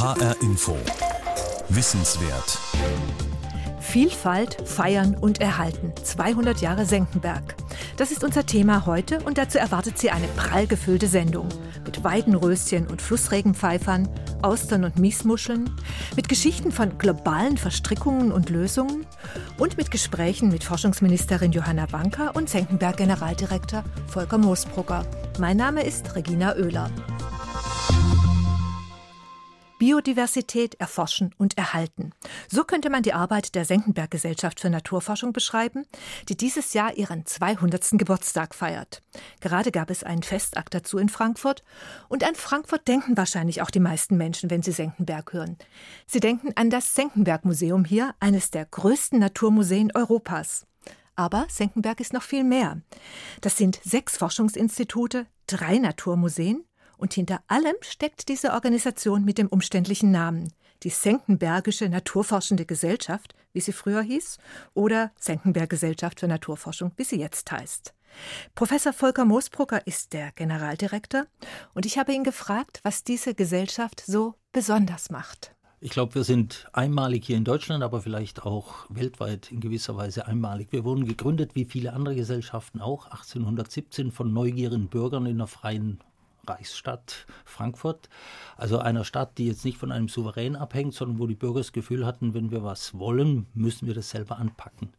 HR Info. Wissenswert. Vielfalt, Feiern und Erhalten. 200 Jahre Senckenberg. Das ist unser Thema heute und dazu erwartet Sie eine prall gefüllte Sendung. Mit Weidenröschen und Flussregenpfeifern, Austern und Miesmuscheln, mit Geschichten von globalen Verstrickungen und Lösungen und mit Gesprächen mit Forschungsministerin Johanna Banker und Senckenberg-Generaldirektor Volker Moosbrugger. Mein Name ist Regina Oehler. Biodiversität erforschen und erhalten. So könnte man die Arbeit der Senckenberg Gesellschaft für Naturforschung beschreiben, die dieses Jahr ihren 200. Geburtstag feiert. Gerade gab es einen Festakt dazu in Frankfurt und an Frankfurt denken wahrscheinlich auch die meisten Menschen, wenn sie Senckenberg hören. Sie denken an das Senckenberg Museum hier, eines der größten Naturmuseen Europas. Aber Senckenberg ist noch viel mehr. Das sind sechs Forschungsinstitute, drei Naturmuseen, und hinter allem steckt diese Organisation mit dem umständlichen Namen, die Senckenbergische Naturforschende Gesellschaft, wie sie früher hieß, oder Senckenberg Gesellschaft für Naturforschung, wie sie jetzt heißt. Professor Volker Moosbrucker ist der Generaldirektor und ich habe ihn gefragt, was diese Gesellschaft so besonders macht. Ich glaube, wir sind einmalig hier in Deutschland, aber vielleicht auch weltweit in gewisser Weise einmalig. Wir wurden gegründet, wie viele andere Gesellschaften auch, 1817 von neugierigen Bürgern in einer freien Reichsstadt Frankfurt, also einer Stadt, die jetzt nicht von einem Souverän abhängt, sondern wo die Bürger das Gefühl hatten, wenn wir was wollen, müssen wir das selber anpacken.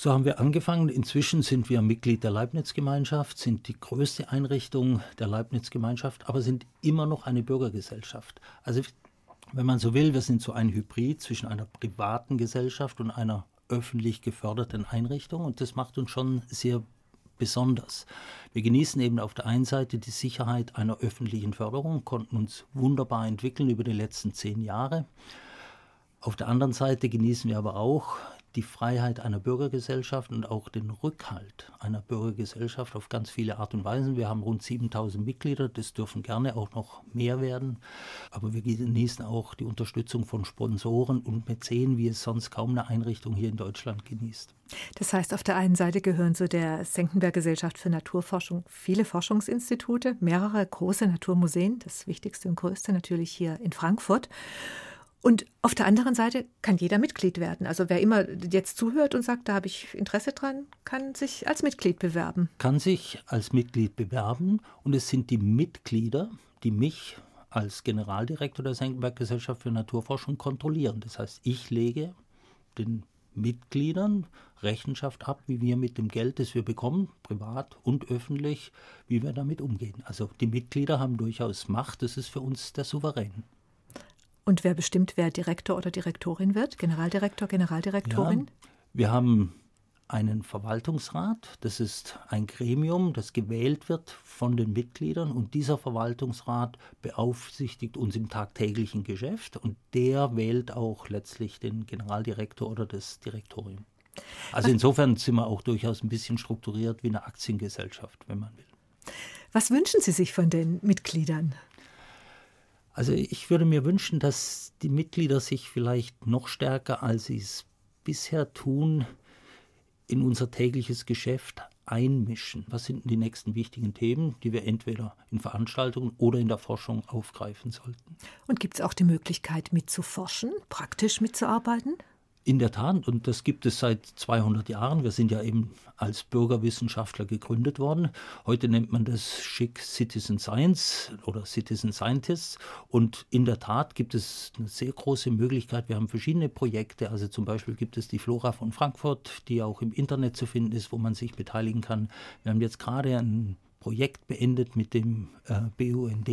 So haben wir angefangen. Inzwischen sind wir Mitglied der Leibniz-Gemeinschaft, sind die größte Einrichtung der Leibniz-Gemeinschaft, aber sind immer noch eine Bürgergesellschaft. Also, wenn man so will, wir sind so ein Hybrid zwischen einer privaten Gesellschaft und einer öffentlich geförderten Einrichtung und das macht uns schon sehr besonders. Wir genießen eben auf der einen Seite die Sicherheit einer öffentlichen Förderung, konnten uns wunderbar entwickeln über die letzten zehn Jahre. Auf der anderen Seite genießen wir aber auch die Freiheit einer Bürgergesellschaft und auch den Rückhalt einer Bürgergesellschaft auf ganz viele Art und Weisen. Wir haben rund 7000 Mitglieder, das dürfen gerne auch noch mehr werden, aber wir genießen auch die Unterstützung von Sponsoren und Mäzen, wie es sonst kaum eine Einrichtung hier in Deutschland genießt. Das heißt, auf der einen Seite gehören zu der Senckenberg Gesellschaft für Naturforschung viele Forschungsinstitute, mehrere große Naturmuseen, das wichtigste und größte natürlich hier in Frankfurt. Und auf der anderen Seite kann jeder Mitglied werden. Also wer immer jetzt zuhört und sagt, da habe ich Interesse dran, kann sich als Mitglied bewerben. Kann sich als Mitglied bewerben und es sind die Mitglieder, die mich als Generaldirektor der Senckenberg Gesellschaft für Naturforschung kontrollieren. Das heißt, ich lege den Mitgliedern Rechenschaft ab, wie wir mit dem Geld, das wir bekommen, privat und öffentlich, wie wir damit umgehen. Also die Mitglieder haben durchaus Macht, das ist für uns der Souverän. Und wer bestimmt, wer Direktor oder Direktorin wird? Generaldirektor, Generaldirektorin? Ja, wir haben einen Verwaltungsrat. Das ist ein Gremium, das gewählt wird von den Mitgliedern und dieser Verwaltungsrat beaufsichtigt uns im tagtäglichen Geschäft und der wählt auch letztlich den Generaldirektor oder das Direktorium. Also insofern sind wir auch durchaus ein bisschen strukturiert wie eine Aktiengesellschaft, wenn man will. Was wünschen Sie sich von den Mitgliedern? Also ich würde mir wünschen, dass die Mitglieder sich vielleicht noch stärker, als sie es bisher tun, in unser tägliches Geschäft einmischen. Was sind die nächsten wichtigen Themen, die wir entweder in Veranstaltungen oder in der Forschung aufgreifen sollten? Und gibt es auch die Möglichkeit mitzuforschen, praktisch mitzuarbeiten? In der Tat, und das gibt es seit 200 Jahren. Wir sind ja eben als Bürgerwissenschaftler gegründet worden. Heute nennt man das schick Citizen Science oder Citizen Scientists. Und in der Tat gibt es eine sehr große Möglichkeit. Wir haben verschiedene Projekte. Also zum Beispiel gibt es die Flora von Frankfurt, die auch im Internet zu finden ist, wo man sich beteiligen kann. Wir haben jetzt gerade ein Projekt beendet mit dem äh, BUND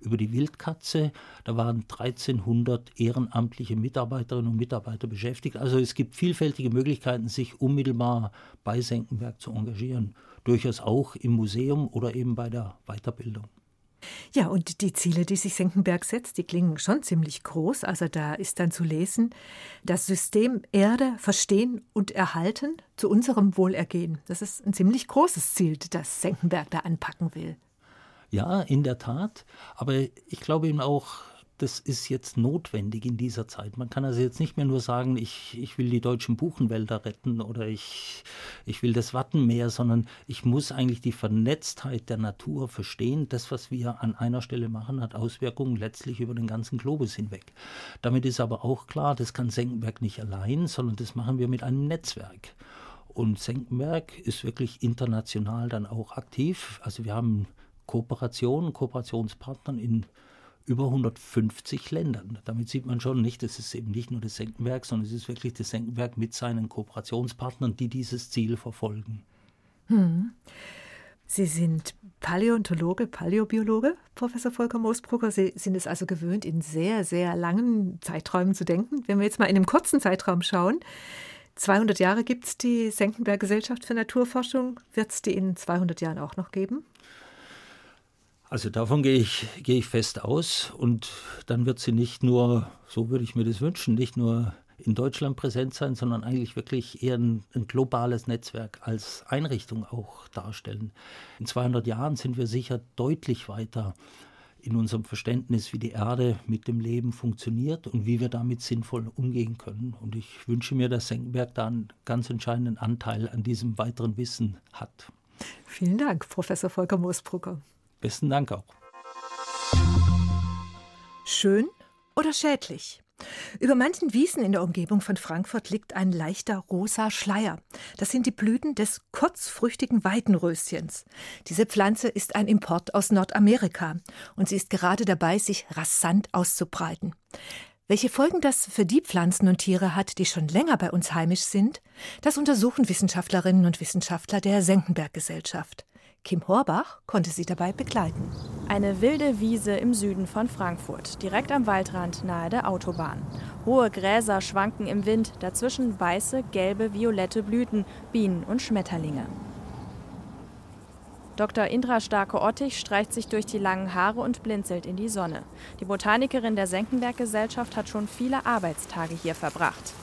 über die Wildkatze. Da waren 1300 ehrenamtliche Mitarbeiterinnen und Mitarbeiter beschäftigt. Also es gibt vielfältige Möglichkeiten, sich unmittelbar bei Senckenberg zu engagieren. Durchaus auch im Museum oder eben bei der Weiterbildung. Ja, und die Ziele, die sich Senckenberg setzt, die klingen schon ziemlich groß. Also da ist dann zu lesen, das System Erde verstehen und erhalten zu unserem Wohlergehen. Das ist ein ziemlich großes Ziel, das Senckenberg da anpacken will. Ja, in der Tat. Aber ich glaube eben auch, das ist jetzt notwendig in dieser Zeit. Man kann also jetzt nicht mehr nur sagen, ich, ich will die deutschen Buchenwälder retten oder ich, ich will das Wattenmeer, sondern ich muss eigentlich die Vernetztheit der Natur verstehen. Das, was wir an einer Stelle machen, hat Auswirkungen letztlich über den ganzen Globus hinweg. Damit ist aber auch klar, das kann Senckenberg nicht allein, sondern das machen wir mit einem Netzwerk. Und Senckenberg ist wirklich international dann auch aktiv. Also wir haben Kooperationen, Kooperationspartnern in über 150 Ländern. Damit sieht man schon nicht, es ist eben nicht nur das Senckenberg, sondern es ist wirklich das Senckenberg mit seinen Kooperationspartnern, die dieses Ziel verfolgen. Hm. Sie sind Paläontologe, Paläobiologe, Professor Volker Moosbrucker. Sie sind es also gewöhnt, in sehr, sehr langen Zeiträumen zu denken. Wenn wir jetzt mal in einem kurzen Zeitraum schauen, 200 Jahre gibt es die Senckenberg Gesellschaft für Naturforschung. Wird es die in 200 Jahren auch noch geben? Also davon gehe ich, gehe ich fest aus und dann wird sie nicht nur, so würde ich mir das wünschen, nicht nur in Deutschland präsent sein, sondern eigentlich wirklich eher ein, ein, globales Netzwerk als Einrichtung auch darstellen. In 200 Jahren sind wir sicher deutlich weiter in unserem Verständnis, wie die Erde mit dem Leben funktioniert und wie wir damit sinnvoll umgehen können. Und ich wünsche mir, dass Senckenberg da einen ganz entscheidenden Anteil an diesem weiteren Wissen hat. Vielen Dank, Professor Volker Moosbrucker. Besten Dank auch. Schön oder schädlich? Über manchen Wiesen in der Umgebung von Frankfurt liegt ein leichter rosa Schleier. Das sind die Blüten des kurzfrüchtigen Weidenröschens. Diese Pflanze ist ein Import aus Nordamerika und sie ist gerade dabei, sich rasant auszubreiten. Welche Folgen das für die Pflanzen und Tiere hat, die schon länger bei uns heimisch sind, das untersuchen Wissenschaftlerinnen und Wissenschaftler der Senckenberg Gesellschaft. Kim Horbach konnte sie dabei begleiten. Eine wilde Wiese im Süden von Frankfurt, direkt am Waldrand nahe der Autobahn. Hohe Gräser schwanken im Wind, dazwischen weiße, gelbe, violette Blüten, Bienen und Schmetterlinge. Dr. Indra Starke-Ottich streicht sich durch die langen Haare und blinzelt in die Sonne. Die Botanikerin der Senckenberg-Gesellschaft hat schon viele Arbeitstage hier verbracht.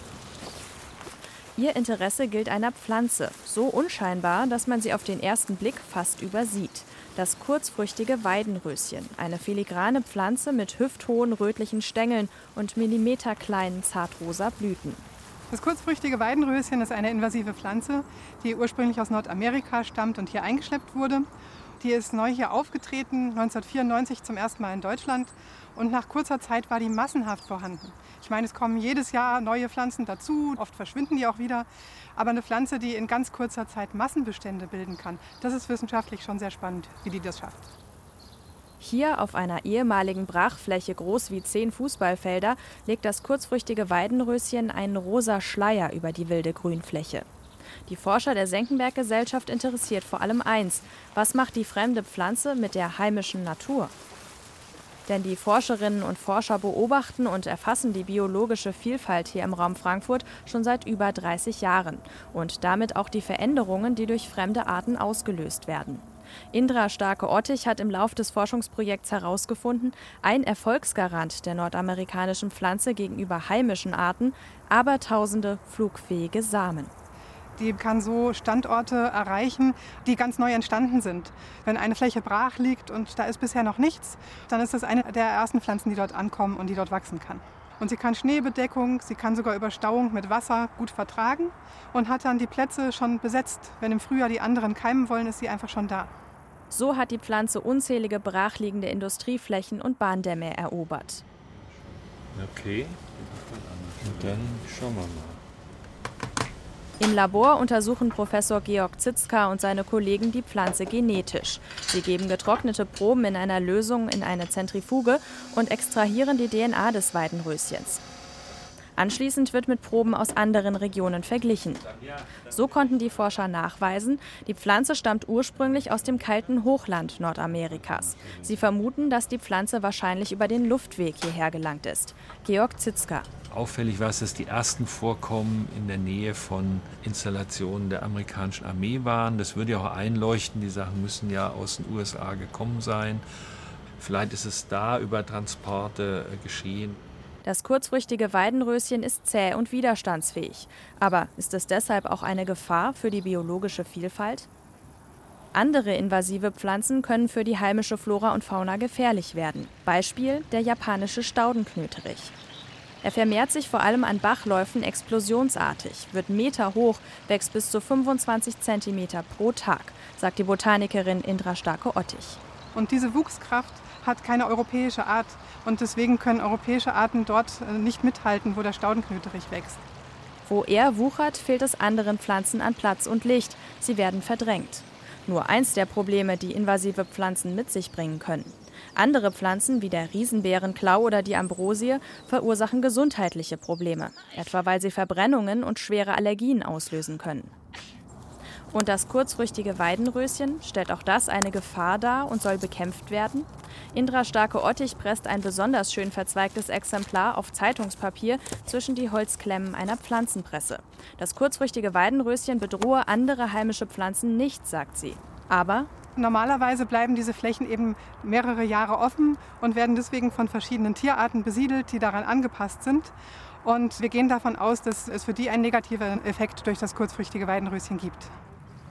Ihr Interesse gilt einer Pflanze, so unscheinbar, dass man sie auf den ersten Blick fast übersieht. Das kurzfrüchtige Weidenröschen, eine filigrane Pflanze mit hüfthohen rötlichen Stängeln und millimeterkleinen zartrosa Blüten. Das kurzfrüchtige Weidenröschen ist eine invasive Pflanze, die ursprünglich aus Nordamerika stammt und hier eingeschleppt wurde. Die ist neu hier aufgetreten, 1994 zum ersten Mal in Deutschland und nach kurzer Zeit war die massenhaft vorhanden. Ich meine, es kommen jedes Jahr neue Pflanzen dazu, oft verschwinden die auch wieder. Aber eine Pflanze, die in ganz kurzer Zeit Massenbestände bilden kann, das ist wissenschaftlich schon sehr spannend, wie die das schafft. Hier auf einer ehemaligen Brachfläche groß wie zehn Fußballfelder legt das kurzfrüchtige Weidenröschen einen rosa Schleier über die wilde Grünfläche. Die Forscher der Senckenberg-Gesellschaft interessiert vor allem eins: Was macht die fremde Pflanze mit der heimischen Natur? Denn die Forscherinnen und Forscher beobachten und erfassen die biologische Vielfalt hier im Raum Frankfurt schon seit über 30 Jahren und damit auch die Veränderungen, die durch fremde Arten ausgelöst werden. Indra Starke-Ottich hat im Lauf des Forschungsprojekts herausgefunden, ein Erfolgsgarant der nordamerikanischen Pflanze gegenüber heimischen Arten, aber tausende flugfähige Samen. Die kann so Standorte erreichen, die ganz neu entstanden sind. Wenn eine Fläche brach liegt und da ist bisher noch nichts, dann ist das eine der ersten Pflanzen, die dort ankommen und die dort wachsen kann. Und sie kann Schneebedeckung, sie kann sogar Überstauung mit Wasser gut vertragen und hat dann die Plätze schon besetzt. Wenn im Frühjahr die anderen keimen wollen, ist sie einfach schon da. So hat die Pflanze unzählige brachliegende Industrieflächen und Bahndämme erobert. Okay, und dann schauen wir mal. Im Labor untersuchen Professor Georg Zitzka und seine Kollegen die Pflanze genetisch. Sie geben getrocknete Proben in einer Lösung in eine Zentrifuge und extrahieren die DNA des Weidenröschens. Anschließend wird mit Proben aus anderen Regionen verglichen. So konnten die Forscher nachweisen, die Pflanze stammt ursprünglich aus dem kalten Hochland Nordamerikas. Sie vermuten, dass die Pflanze wahrscheinlich über den Luftweg hierher gelangt ist. Georg Zitzka. Auffällig war es, dass die ersten Vorkommen in der Nähe von Installationen der amerikanischen Armee waren. Das würde ja auch einleuchten. Die Sachen müssen ja aus den USA gekommen sein. Vielleicht ist es da über Transporte äh, geschehen. Das kurzfrüchtige Weidenröschen ist zäh und widerstandsfähig. Aber ist es deshalb auch eine Gefahr für die biologische Vielfalt? Andere invasive Pflanzen können für die heimische Flora und Fauna gefährlich werden. Beispiel der japanische Staudenknöterich. Er vermehrt sich vor allem an Bachläufen explosionsartig, wird meterhoch, wächst bis zu 25 cm pro Tag, sagt die Botanikerin Indra Starke-Ottich. Und diese Wuchskraft hat keine europäische Art und deswegen können europäische Arten dort äh, nicht mithalten, wo der Staudenknöterich wächst. Wo er wuchert, fehlt es anderen Pflanzen an Platz und Licht. Sie werden verdrängt. Nur eins der Probleme, die invasive Pflanzen mit sich bringen können. Andere Pflanzen wie der Riesenbeerenklau oder die Ambrosie verursachen gesundheitliche Probleme, etwa weil sie Verbrennungen und schwere Allergien auslösen können. Und das kurzfrüchtige Weidenröschen, stellt auch das eine Gefahr dar und soll bekämpft werden? Indra Starke-Ottich presst ein besonders schön verzweigtes Exemplar auf Zeitungspapier zwischen die Holzklemmen einer Pflanzenpresse. Das kurzfrüchtige Weidenröschen bedrohe andere heimische Pflanzen nicht, sagt sie. Aber Normalerweise bleiben diese Flächen eben mehrere Jahre offen und werden deswegen von verschiedenen Tierarten besiedelt, die daran angepasst sind. Und wir gehen davon aus, dass es für die einen negativen Effekt durch das kurzfrüchtige Weidenröschen gibt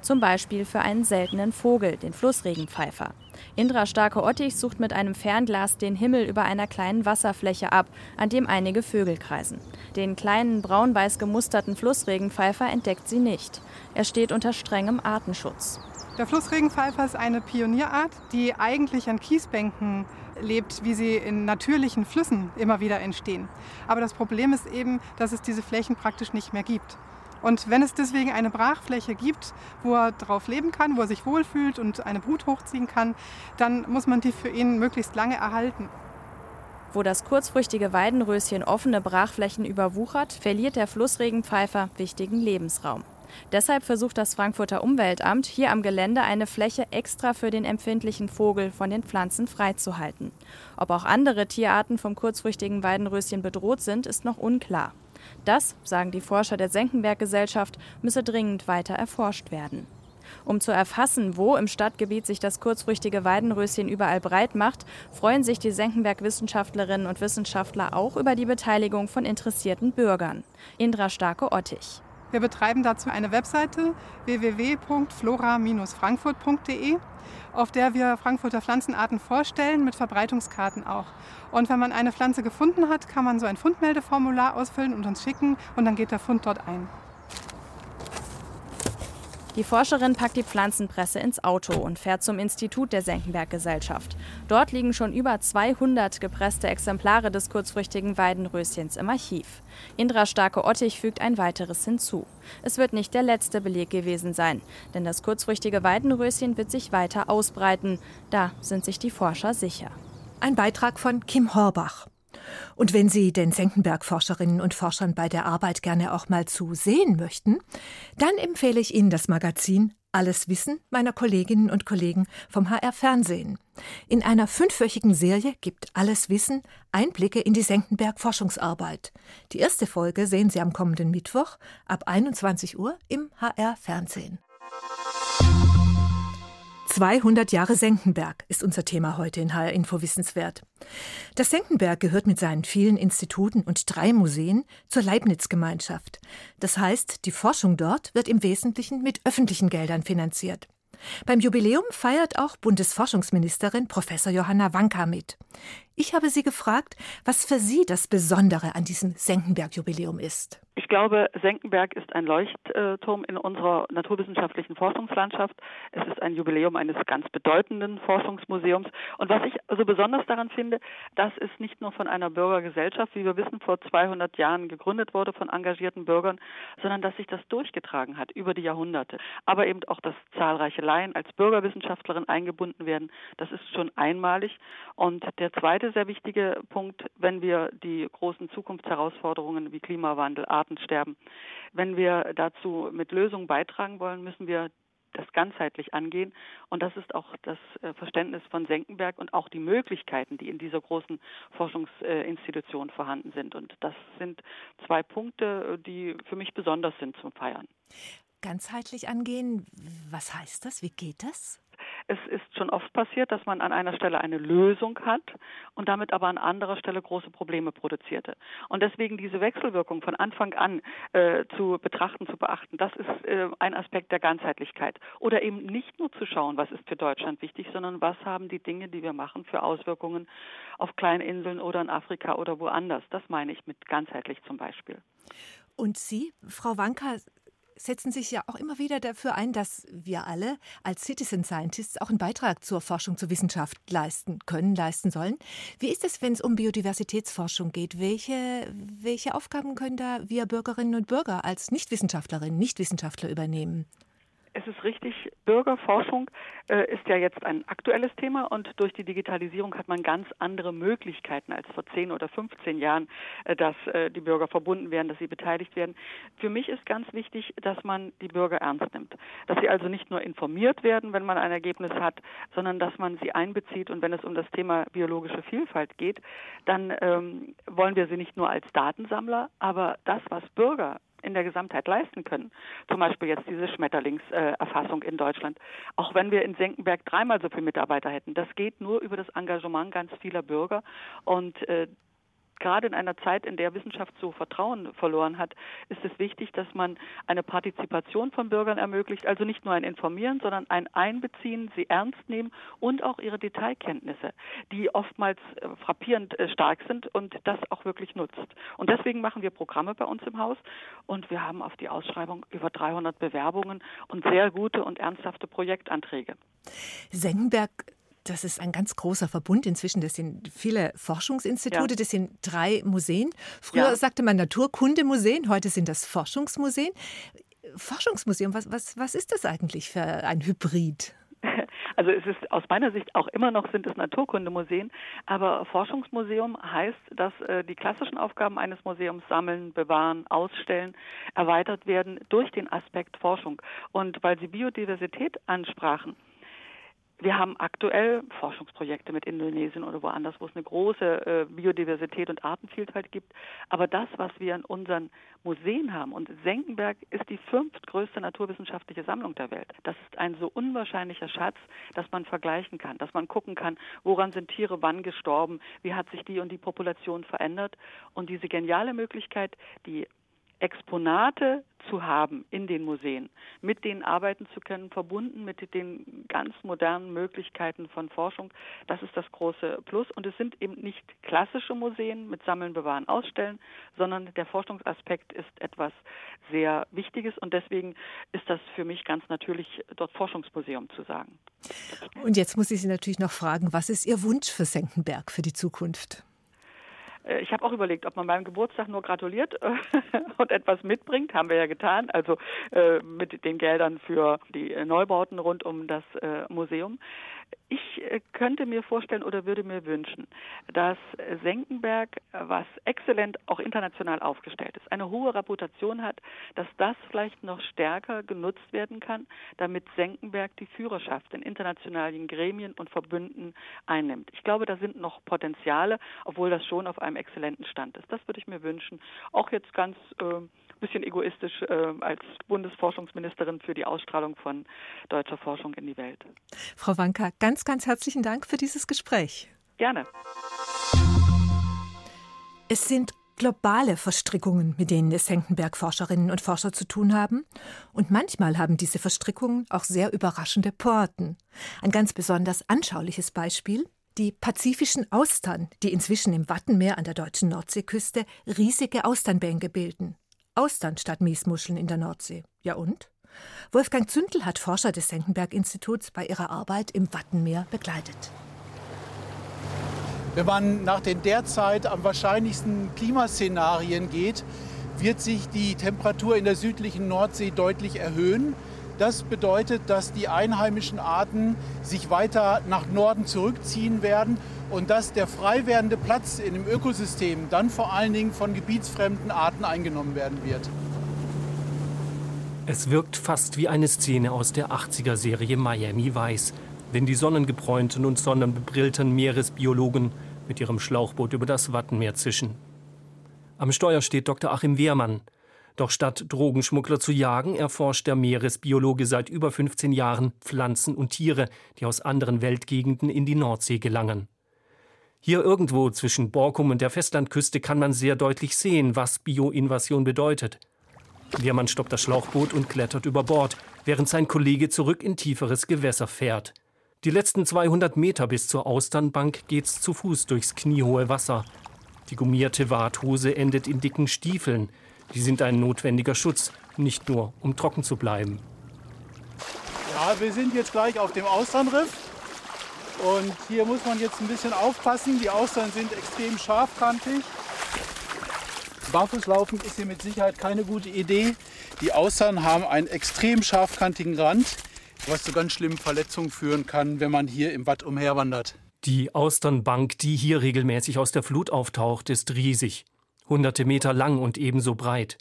zum Beispiel für einen seltenen Vogel, den Flussregenpfeifer. Indra Starke-Ottich sucht mit einem Fernglas den Himmel über einer kleinen Wasserfläche ab, an dem einige Vögel kreisen. Den kleinen braun-weiß gemusterten Flussregenpfeifer entdeckt sie nicht. Er steht unter strengem Artenschutz. Der Flussregenpfeifer ist eine Pionierart, die eigentlich an Kiesbänken lebt, wie sie in natürlichen Flüssen immer wieder entstehen. Aber das Problem ist eben, dass es diese Flächen praktisch nicht mehr gibt. Und wenn es deswegen eine Brachfläche gibt, wo er drauf leben kann, wo er sich wohlfühlt und eine Brut hochziehen kann, dann muss man die für ihn möglichst lange erhalten. Wo das kurzfrüchtige Weidenröschen offene Brachflächen überwuchert, verliert der Flussregenpfeifer wichtigen Lebensraum. Deshalb versucht das Frankfurter Umweltamt, hier am Gelände eine Fläche extra für den empfindlichen Vogel von den Pflanzen freizuhalten. Ob auch andere Tierarten vom kurzfrüchtigen Weidenröschen bedroht sind, ist noch unklar. Das, sagen die Forscher der Senckenberg-Gesellschaft, müsse dringend weiter erforscht werden. Um zu erfassen, wo im Stadtgebiet sich das kurzfrüchtige Weidenröschen überall breit macht, freuen sich die Senckenberg-Wissenschaftlerinnen und Wissenschaftler auch über die Beteiligung von interessierten Bürgern. Indra Starke-Ottich. Wir betreiben dazu eine Webseite www.flora-frankfurt.de auf der wir Frankfurter Pflanzenarten vorstellen, mit Verbreitungskarten auch. Und wenn man eine Pflanze gefunden hat, kann man so ein Fundmeldeformular ausfüllen und uns schicken und dann geht der Fund dort ein. Die Forscherin packt die Pflanzenpresse ins Auto und fährt zum Institut der Senckenberg-Gesellschaft. Dort liegen schon über 200 gepresste Exemplare des kurzfrüchtigen Weidenröschens im Archiv. Indra Starke-Ottich fügt ein weiteres hinzu. Es wird nicht der letzte Beleg gewesen sein, denn das kurzfrüchtige Weidenröschen wird sich weiter ausbreiten. Da sind sich die Forscher sicher. Ein Beitrag von Kim Horbach. Und wenn Sie den Senckenberg-Forscherinnen und Forschern bei der Arbeit gerne auch mal zu sehen möchten, dann empfehle ich Ihnen das Magazin Alles Wissen meiner Kolleginnen und Kollegen vom HR Fernsehen. In einer fünfwöchigen Serie gibt Alles Wissen Einblicke in die Senckenberg-Forschungsarbeit. Die erste Folge sehen Sie am kommenden Mittwoch ab 21 Uhr im HR Fernsehen. 200 Jahre Senckenberg ist unser Thema heute in HR Info Wissenswert. Das Senckenberg gehört mit seinen vielen Instituten und drei Museen zur Leibniz-Gemeinschaft. Das heißt, die Forschung dort wird im Wesentlichen mit öffentlichen Geldern finanziert. Beim Jubiläum feiert auch Bundesforschungsministerin Professor Johanna Wanka mit. Ich habe sie gefragt, was für sie das Besondere an diesem Senckenberg-Jubiläum ist. Ich glaube, Senckenberg ist ein Leuchtturm in unserer naturwissenschaftlichen Forschungslandschaft. Es ist ein Jubiläum eines ganz bedeutenden Forschungsmuseums. Und was ich so besonders daran finde, dass es nicht nur von einer Bürgergesellschaft, wie wir wissen, vor 200 Jahren gegründet wurde von engagierten Bürgern, sondern dass sich das durchgetragen hat über die Jahrhunderte. Aber eben auch, dass zahlreiche Laien als Bürgerwissenschaftlerin eingebunden werden, das ist schon einmalig. Und der zweite sehr wichtige Punkt, wenn wir die großen Zukunftsherausforderungen wie Klimawandel, Artensterben. Wenn wir dazu mit Lösungen beitragen wollen, müssen wir das ganzheitlich angehen. Und das ist auch das äh, Verständnis von Senckenberg und auch die Möglichkeiten, die in dieser großen Forschungsinstitution vorhanden sind. Und das sind zwei Punkte, die für mich besonders sind zum Feiern. Ganzheitlich angehen, was heißt das? Wie geht das? Es ist schon oft passiert, dass man an einer Stelle eine Lösung hat und damit aber an anderer Stelle große Probleme produzierte. Und deswegen diese Wechselwirkung von Anfang an äh, zu betrachten, zu beachten, das ist äh, ein Aspekt der Ganzheitlichkeit. Oder eben nicht nur zu schauen, was ist für Deutschland wichtig, sondern was haben die Dinge, die wir machen, für Auswirkungen auf kleine Inseln oder in Afrika oder woanders. Das meine ich mit ganzheitlich zum Beispiel. Und Sie, Frau Wanka, setzen sich ja auch immer wieder dafür ein, dass wir alle als Citizen Scientists auch einen Beitrag zur Forschung, zur Wissenschaft leisten können, leisten sollen. Wie ist es, wenn es um Biodiversitätsforschung geht? Welche, welche Aufgaben können da wir Bürgerinnen und Bürger als Nichtwissenschaftlerinnen, Nichtwissenschaftler übernehmen? Es ist richtig, Bürgerforschung äh, ist ja jetzt ein aktuelles Thema und durch die Digitalisierung hat man ganz andere Möglichkeiten als vor 10 oder 15 Jahren, äh, dass äh, die Bürger verbunden werden, dass sie beteiligt werden. Für mich ist ganz wichtig, dass man die Bürger ernst nimmt, dass sie also nicht nur informiert werden, wenn man ein Ergebnis hat, sondern dass man sie einbezieht und wenn es um das Thema biologische Vielfalt geht, dann ähm, wollen wir sie nicht nur als Datensammler, aber das, was Bürger in der Gesamtheit leisten können. Zum Beispiel jetzt diese Schmetterlingserfassung in Deutschland. Auch wenn wir in Senckenberg dreimal so viele Mitarbeiter hätten. Das geht nur über das Engagement ganz vieler Bürger. Und äh, gerade in einer Zeit, in der Wissenschaft so Vertrauen verloren hat, ist es wichtig, dass man eine Partizipation von Bürgern ermöglicht, also nicht nur ein Informieren, sondern ein Einbeziehen, sie ernst nehmen und auch ihre Detailkenntnisse, die oftmals äh, frappierend äh, stark sind und das auch wirklich nutzt. Und deswegen machen wir Programme bei uns im Haus und wir haben auf die Ausschreibung über 300 Bewerbungen und sehr gute und ernsthafte Projektanträge. Senckenberg das ist ein ganz großer Verbund inzwischen. Das sind viele Forschungsinstitute, ja. das sind drei Museen. Früher ja. sagte man Naturkundemuseen, heute sind das Forschungsmuseen. Forschungsmuseum, was, was, was ist das eigentlich für ein Hybrid? Also es ist aus meiner Sicht auch immer noch sind es Naturkundemuseen, aber Forschungsmuseum heißt, dass äh, die klassischen Aufgaben eines Museums sammeln, bewahren, ausstellen, erweitert werden durch den Aspekt Forschung. Und weil Sie Biodiversität ansprachen, wir haben aktuell Forschungsprojekte mit Indonesien oder woanders, wo es eine große äh, Biodiversität und Artenvielfalt gibt. Aber das, was wir in unseren Museen haben, und Senckenberg ist die fünftgrößte naturwissenschaftliche Sammlung der Welt. Das ist ein so unwahrscheinlicher Schatz, dass man vergleichen kann, dass man gucken kann, woran sind Tiere wann gestorben, wie hat sich die und die Population verändert. Und diese geniale Möglichkeit, die Exponate zu haben in den Museen, mit denen arbeiten zu können, verbunden mit den ganz modernen Möglichkeiten von Forschung. Das ist das große Plus. Und es sind eben nicht klassische Museen mit Sammeln, Bewahren, Ausstellen, sondern der Forschungsaspekt ist etwas sehr Wichtiges. Und deswegen ist das für mich ganz natürlich, dort Forschungsmuseum zu sagen. Und jetzt muss ich Sie natürlich noch fragen, was ist Ihr Wunsch für Senckenberg für die Zukunft? Äh, ich habe auch überlegt, ob man beim Geburtstag nur gratuliert äh, und etwas mitbringt. Haben wir ja getan. Also äh, mit den Geldern für die Neubauten rund um das Museum. Ich äh, könnte mir vorstellen oder würde mir wünschen, dass Senckenberg, was exzellent auch international aufgestellt ist, eine hohe Reputation hat, dass das vielleicht noch stärker genutzt werden kann, damit Senckenberg die Führerschaft in internationalen Gremien und Verbünden einnimmt. Ich glaube, da sind noch Potenziale, obwohl das schon auf einem exzellenten Stand ist. Das würde ich mir wünschen. Auch jetzt ganz äh, bisschen egoistisch äh, als Bundesforschungsministerin für die Ausstrahlung von deutscher Forschung in die Welt. Frau Wanka, ganz, ganz herzlichen Dank für dieses Gespräch. Gerne. Es sind globale Verstrickungen, mit denen es Senckenberg-Forscherinnen und Forscher zu tun haben. Und manchmal haben diese Verstrickungen auch sehr überraschende Porten. Ein ganz besonders anschauliches Beispiel die pazifischen Austern, die inzwischen im Wattenmeer an der deutschen Nordseeküste riesige Austernbänke bilden. Austern statt Miesmuscheln in der Nordsee. Ja und? Wolfgang Zündel hat Forscher des Senckenberg-Instituts bei ihrer Arbeit im Wattenmeer begleitet. Wenn man nach den derzeit am wahrscheinlichsten Klimaszenarien geht, wird sich die Temperatur in der südlichen Nordsee deutlich erhöhen. Das bedeutet, dass die einheimischen Arten sich weiter nach Norden zurückziehen werden und dass der frei werdende Platz in dem Ökosystem dann vor allen Dingen von gebietsfremden Arten eingenommen werden wird. Es wirkt fast wie eine Szene aus der 80er-Serie Miami Weiß, wenn die sonnengebräunten und sonnenbebrillten Meeresbiologen mit ihrem Schlauchboot über das Wattenmeer zischen. Am Steuer steht Dr. Achim Wehrmann, Doch statt Drogenschmuggler zu jagen, erforscht der Meeresbiologe seit über 15 Jahren Pflanzen und Tiere, die aus anderen Weltgegenden in die Nordsee gelangen. Hier irgendwo zwischen Borkum und der Festlandküste kann man sehr deutlich sehen, was Bioinvasion bedeutet. Wehrmann stoppt das Schlauchboot und klettert über Bord, während sein Kollege zurück in tieferes Gewässer fährt. Die letzten 200 Meter bis zur Austernbank geht's zu Fuß durchs kniehohe Wasser. Die gummierte Warthose endet in dicken Stiefeln. Die sind ein notwendiger Schutz, nicht nur um trocken zu bleiben. Ja, wir sind jetzt gleich auf dem Austernriff. Und hier muss man jetzt ein bisschen aufpassen. Die Austern sind extrem scharfkantig. Barfußlaufen ist hier mit Sicherheit keine gute Idee. Die Austern haben einen extrem scharfkantigen Rand, was zu ganz schlimmen Verletzungen führen kann, wenn man hier im Watt umherwandert. Die Austernbank, die hier regelmäßig aus der Flut auftaucht, ist riesig. Hunderte Meter lang und ebenso breit.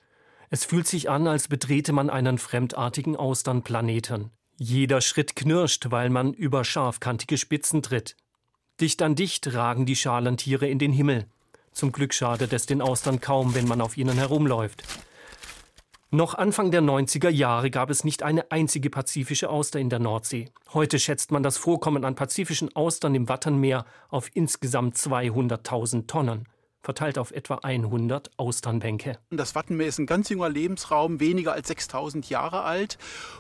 Es fühlt sich an, als betrete man einen fremdartigen Austernplaneten. Jeder Schritt knirscht, weil man über scharfkantige Spitzen tritt. Dicht an dicht ragen die Schalentiere in den Himmel. Zum Glück schadet es den Austern kaum, wenn man auf ihnen herumläuft. Noch Anfang der 90er Jahre gab es nicht eine einzige pazifische Auster in der Nordsee. Heute schätzt man das Vorkommen an pazifischen Austern im Watternmeer auf insgesamt 200.000 Tonnen verteilt auf etwa 100 Austernbänke. Das Wattenmeer ist ein ganz junger Lebensraum, weniger als 6000 Jahre alt.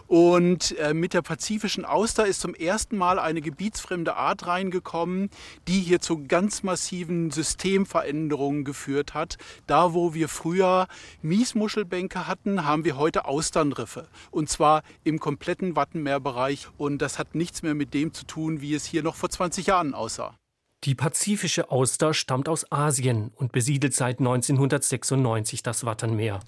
Und äh, mit der pazifischen Auster ist zum ersten Mal eine gebietsfremde Art reingekommen, die hier zu ganz massiven Systemveränderungen geführt hat. Da, wo wir früher Miesmuschelbänke hatten, haben wir heute Austernriffe. Und zwar im kompletten Wattenmeerbereich. Und das hat nichts mehr mit dem zu tun, wie es hier noch vor 20 Jahren aussah. Die pazifische Auster stammt aus Asien und besiedelt seit 1996 das Watternmeer.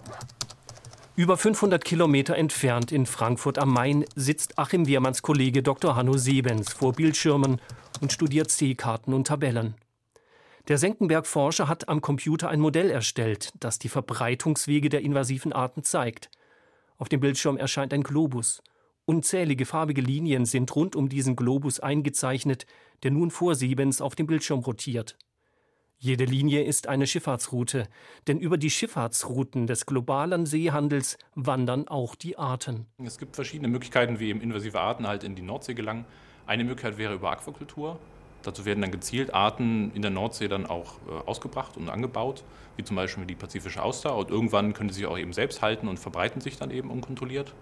Über 500 Kilometer entfernt in Frankfurt am Main sitzt Achim Wehrmanns Kollege Dr. Hanno Sebens vor Bildschirmen und studiert Seekarten und Tabellen. Der Senckenberg-Forscher hat am Computer ein Modell erstellt, das die Verbreitungswege der invasiven Arten zeigt. Auf dem Bildschirm erscheint ein Globus. Unzählige farbige Linien sind rund um diesen Globus eingezeichnet, der nun vor Siebens auf dem Bildschirm rotiert. Jede Linie ist eine Schifffahrtsroute, denn über die Schifffahrtsrouten des globalen Seehandels wandern auch die Arten. Es gibt verschiedene Möglichkeiten, wie eben invasive Arten halt in die Nordsee gelangen. Eine Möglichkeit wäre über Aquakultur. Dazu werden dann gezielt Arten in der Nordsee dann auch äh, ausgebracht und angebaut, wie zum Beispiel die pazifische Auster. Und irgendwann können sie sich auch eben selbst halten und verbreiten sich dann eben unkontrolliert.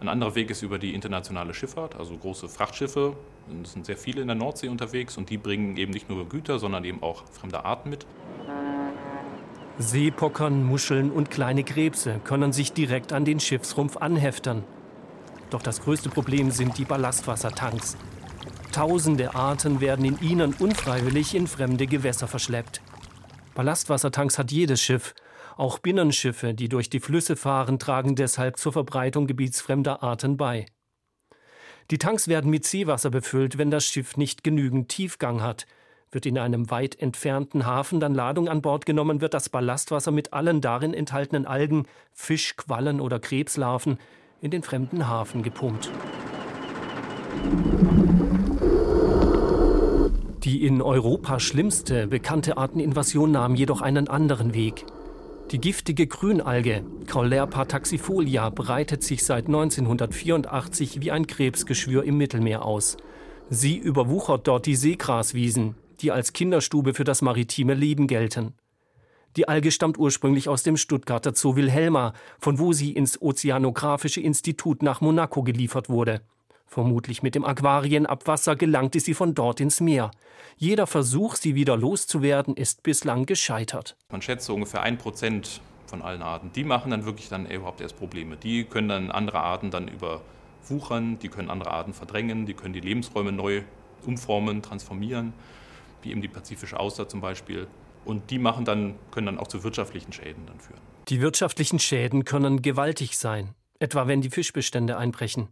Ein anderer Weg ist über die internationale Schifffahrt, also große Frachtschiffe. Es sind sehr viele in der Nordsee unterwegs und die bringen eben nicht nur Güter, sondern eben auch fremde Arten mit. Seepockern, Muscheln und kleine Krebse können sich direkt an den Schiffsrumpf anheften. Doch das größte Problem sind die Ballastwassertanks. Tausende Arten werden in ihnen unfreiwillig in fremde Gewässer verschleppt. Ballastwassertanks hat jedes Schiff auch Binnenschiffe, die durch die Flüsse fahren, tragen deshalb zur Verbreitung gebietsfremder Arten bei. Die Tanks werden mit Seewasser befüllt, wenn das Schiff nicht genügend Tiefgang hat. Wird in einem weit entfernten Hafen dann Ladung an Bord genommen, wird das Ballastwasser mit allen darin enthaltenen Algen, Fisch, Quallen oder Krebslarven in den fremden Hafen gepumpt. Die in Europa schlimmste bekannte Arteninvasion nahm jedoch einen anderen Weg. Die giftige Grünalge Caulerpa taxifolia breitet sich seit 1984 wie ein Krebsgeschwür im Mittelmeer aus. Sie überwuchert dort die Seegraswiesen, die als Kinderstube für das maritime Leben gelten. Die Alge stammt ursprünglich aus dem Stuttgarter Zoo Wilhelma, von wo sie ins Ozeanographische Institut nach Monaco geliefert wurde. Vermutlich mit dem Aquarienabwasser gelangte sie von dort ins Meer. Jeder Versuch, sie wieder loszuwerden, ist bislang gescheitert. Man schätzt so ungefähr ein Prozent von allen Arten. Die machen dann wirklich dann überhaupt erst Probleme. Die können dann andere Arten dann überwuchern, die können andere Arten verdrängen, die können die Lebensräume neu umformen, transformieren, wie eben die pazifische Auster zum Beispiel. Und die machen dann, können dann auch zu wirtschaftlichen Schäden dann führen. Die wirtschaftlichen Schäden können gewaltig sein, etwa wenn die Fischbestände einbrechen.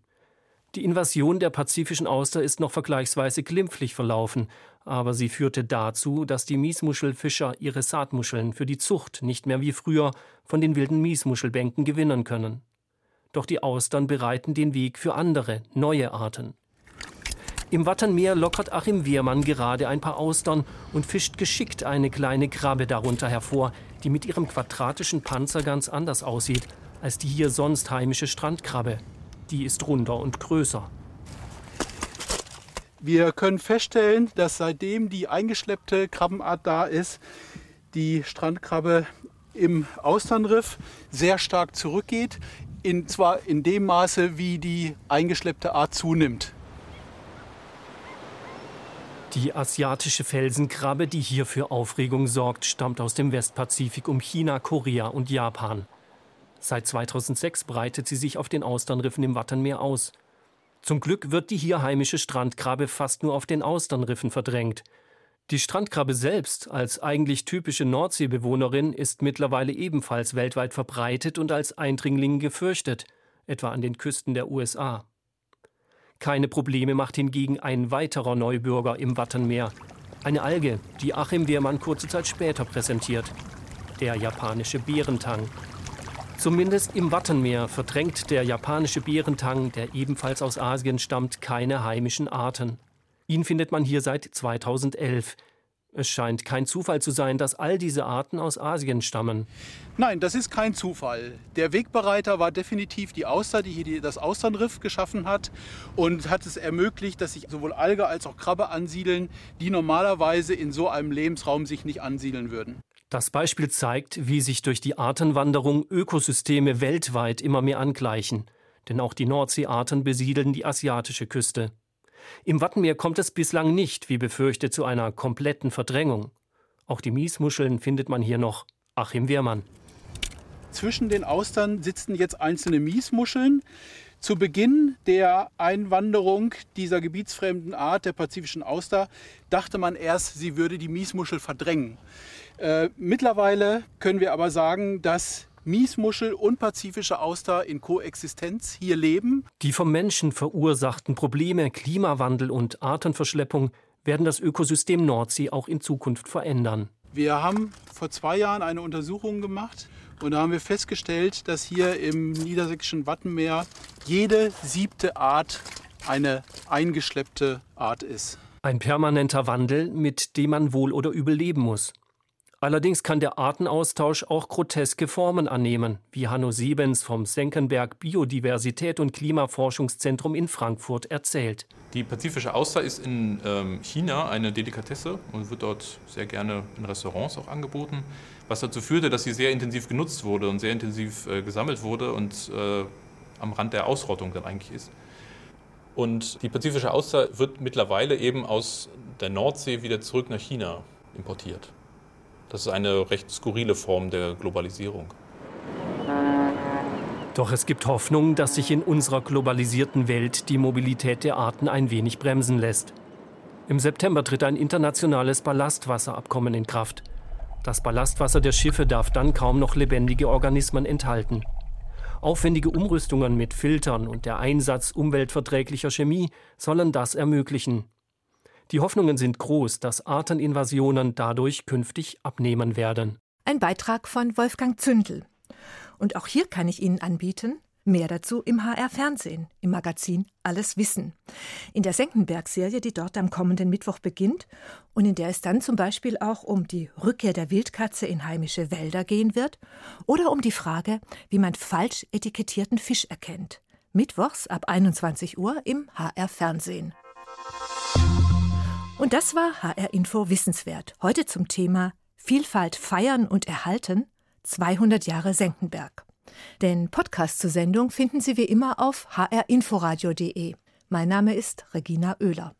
Die Invasion der pazifischen Auster ist noch vergleichsweise glimpflich verlaufen, aber sie führte dazu, dass die Miesmuschelfischer ihre Saatmuscheln für die Zucht nicht mehr wie früher von den wilden Miesmuschelbänken gewinnen können. Doch die Austern bereiten den Weg für andere, neue Arten. Im Watternmeer lockert Achim Wehrmann gerade ein paar Austern und fischt geschickt eine kleine Krabbe darunter hervor, die mit ihrem quadratischen Panzer ganz anders aussieht als die hier sonst heimische Strandkrabbe. Die ist runder und größer. Wir können feststellen, dass seitdem die eingeschleppte Krabbenart da ist, die Strandkrabbe im Austernriff sehr stark zurückgeht, in, zwar in dem Maße, wie die eingeschleppte Art zunimmt. Die asiatische Felsenkrabbe, die hier für Aufregung sorgt, stammt aus dem Westpazifik um China, Korea und Japan. Seit 2006 breitet sie sich auf den Austernriffen im Wattenmeer aus. Zum Glück wird die hier heimische Strandkrabbe fast nur auf den Austernriffen verdrängt. Die Strandkrabbe selbst, als eigentlich typische Nordseebewohnerin, ist mittlerweile ebenfalls weltweit verbreitet und als Eindringling gefürchtet, etwa an den Küsten der USA. Keine Probleme macht hingegen ein weiterer Neubürger im Wattenmeer. Eine Alge, die Achim Wehrmann kurze Zeit später präsentiert. Der japanische Bärentang. Zumindest im Wattenmeer verdrängt der japanische Bärentang, der ebenfalls aus Asien stammt, keine heimischen Arten. Ihn findet man hier seit 2011. Es scheint kein Zufall zu sein, dass all diese Arten aus Asien stammen. Nein, das ist kein Zufall. Der Wegbereiter war definitiv die Auster, die hier das Austernriff geschaffen hat und hat es ermöglicht, dass sich sowohl Alge als auch Krabbe ansiedeln, die normalerweise in so einem Lebensraum sich nicht ansiedeln würden. Das Beispiel zeigt, wie sich durch die Artenwanderung Ökosysteme weltweit immer mehr angleichen. Denn auch die Nordseearten besiedeln die asiatische Küste. Im Wattenmeer kommt es bislang nicht, wie befürchtet, zu einer kompletten Verdrängung. Auch die Miesmuscheln findet man hier noch. Achim Wehrmann. Zwischen den Austern sitzen jetzt einzelne Miesmuscheln. Zu Beginn der Einwanderung dieser gebietsfremden Art der pazifischen Auster dachte man erst, sie würde die Miesmuschel verdrängen. Äh, mittlerweile können wir aber sagen, dass Miesmuschel und pazifische Auster in Koexistenz hier leben. Die vom Menschen verursachten Probleme, Klimawandel und Artenverschleppung werden das Ökosystem Nordsee auch in Zukunft verändern. Wir haben vor zwei Jahren eine Untersuchung gemacht und da haben wir festgestellt, dass hier im niedersächsischen Wattenmeer jede siebte Art eine eingeschleppte Art ist. Ein permanenter Wandel, mit dem man wohl oder übel leben muss. Allerdings kann der Artenaustausch auch groteske Formen annehmen, wie Hanno Siebens vom Senckenberg Biodiversität und Klimaforschungszentrum in Frankfurt erzählt. Die pazifische Auster ist in ähm, China eine Delikatesse und wird dort sehr gerne in Restaurants auch angeboten, was dazu führte, dass sie sehr intensiv genutzt wurde und sehr intensiv äh, gesammelt wurde und äh, am Rand der Ausrottung dann eigentlich ist. Und die pazifische Auster wird mittlerweile eben aus der Nordsee wieder zurück nach China importiert. Das ist eine recht skurrile Form der Globalisierung. Doch es gibt Hoffnung, dass sich in unserer globalisierten Welt die Mobilität der Arten ein wenig bremsen lässt. Im September tritt ein internationales Ballastwasserabkommen in Kraft. Das Ballastwasser der Schiffe darf dann kaum noch lebendige Organismen enthalten. Aufwendige Umrüstungen mit Filtern und der Einsatz umweltverträglicher Chemie sollen das ermöglichen. Die Hoffnungen sind groß, dass Arteninvasionen dadurch künftig abnehmen werden. Ein Beitrag von Wolfgang Zündel. Und auch hier kann ich Ihnen anbieten, Mehr dazu im HR Fernsehen, im Magazin Alles Wissen. In der Senckenberg-Serie, die dort am kommenden Mittwoch beginnt und in der es dann zum Beispiel auch um die Rückkehr der Wildkatze in heimische Wälder gehen wird oder um die Frage, wie man falsch etikettierten Fisch erkennt. Mittwochs ab 21 Uhr im HR Fernsehen. Und das war HR Info Wissenswert. Heute zum Thema Vielfalt feiern und erhalten 200 Jahre Senckenberg. Den Podcast zur Sendung finden Sie wie immer auf hrinforadio.de. Mein Name ist Regina Oehler.